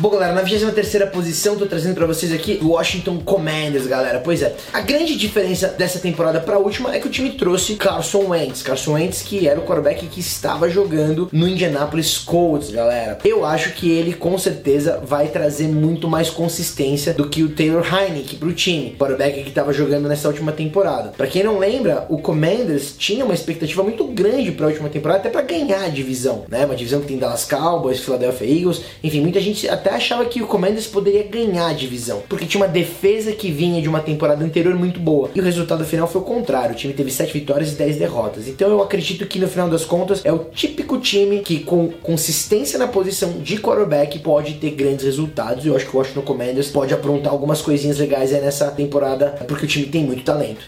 Bom, galera, na 23 posição, tô trazendo para vocês aqui o Washington Commanders, galera. Pois é, a grande diferença dessa temporada para a última é que o time trouxe Carson Wentz. Carson Wentz, que era o quarterback que estava jogando no Indianapolis Colts, galera. Eu acho que ele com certeza vai trazer muito mais consistência do que o Taylor Heineke pro time, quarterback que estava jogando nessa última temporada. Para quem não lembra, o Commanders tinha uma expectativa muito grande para a última temporada, até para ganhar a divisão, né? Uma divisão que tem Dallas Cowboys, Philadelphia Eagles, enfim, muita gente até achava que o Commanders poderia ganhar a divisão, porque tinha uma defesa que vinha de uma temporada anterior muito boa. E o resultado final foi o contrário, o time teve 7 vitórias e 10 derrotas. Então eu acredito que no final das contas é o típico time que com consistência na posição de quarterback pode ter grandes resultados. E eu acho que o Washington Commanders pode aprontar algumas coisinhas legais nessa temporada, porque o time tem muito talento.